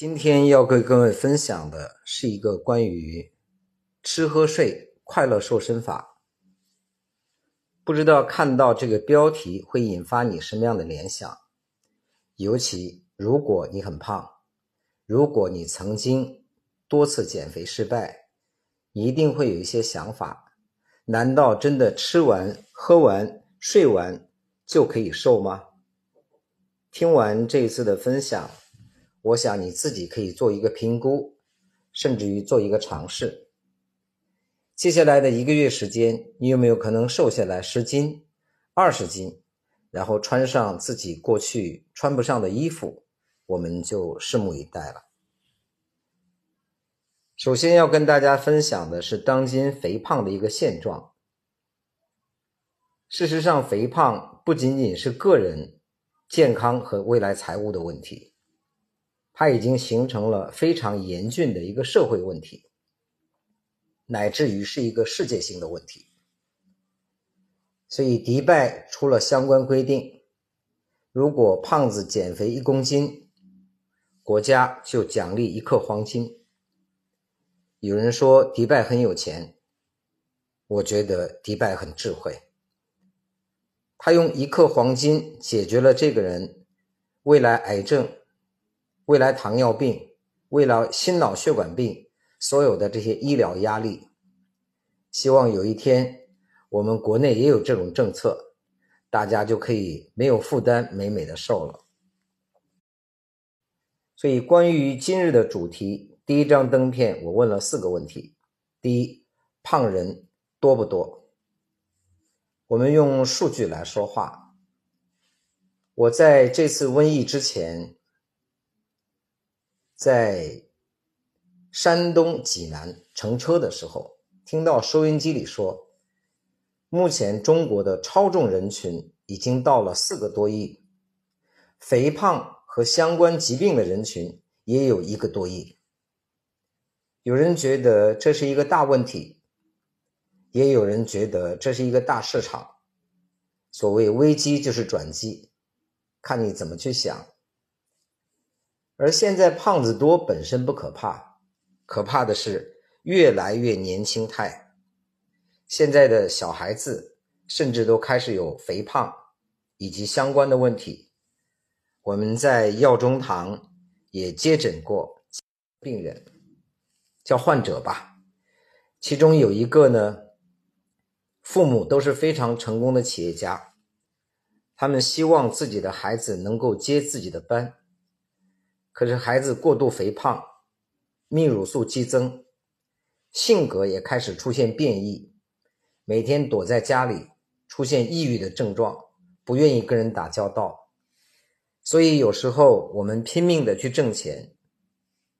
今天要跟各位分享的是一个关于吃喝睡快乐瘦身法。不知道看到这个标题会引发你什么样的联想？尤其如果你很胖，如果你曾经多次减肥失败，一定会有一些想法：难道真的吃完、喝完、睡完就可以瘦吗？听完这一次的分享。我想你自己可以做一个评估，甚至于做一个尝试。接下来的一个月时间，你有没有可能瘦下来十斤、二十斤，然后穿上自己过去穿不上的衣服？我们就拭目以待了。首先要跟大家分享的是当今肥胖的一个现状。事实上，肥胖不仅仅是个人健康和未来财务的问题。它已经形成了非常严峻的一个社会问题，乃至于是一个世界性的问题。所以，迪拜出了相关规定：如果胖子减肥一公斤，国家就奖励一克黄金。有人说迪拜很有钱，我觉得迪拜很智慧。他用一克黄金解决了这个人未来癌症。未来糖尿病、未来心脑血管病，所有的这些医疗压力，希望有一天我们国内也有这种政策，大家就可以没有负担，美美的瘦了。所以，关于今日的主题，第一张灯片，我问了四个问题：第一，胖人多不多？我们用数据来说话。我在这次瘟疫之前。在山东济南乘车的时候，听到收音机里说，目前中国的超重人群已经到了四个多亿，肥胖和相关疾病的人群也有一个多亿。有人觉得这是一个大问题，也有人觉得这是一个大市场。所谓危机就是转机，看你怎么去想。而现在胖子多本身不可怕，可怕的是越来越年轻态。现在的小孩子甚至都开始有肥胖以及相关的问题。我们在药中堂也接诊过病人，叫患者吧。其中有一个呢，父母都是非常成功的企业家，他们希望自己的孩子能够接自己的班。可是孩子过度肥胖，泌乳素激增，性格也开始出现变异，每天躲在家里，出现抑郁的症状，不愿意跟人打交道。所以有时候我们拼命的去挣钱，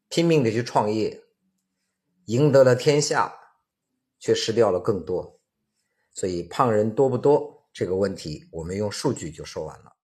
拼命的去创业，赢得了天下，却失掉了更多。所以胖人多不多这个问题，我们用数据就说完了。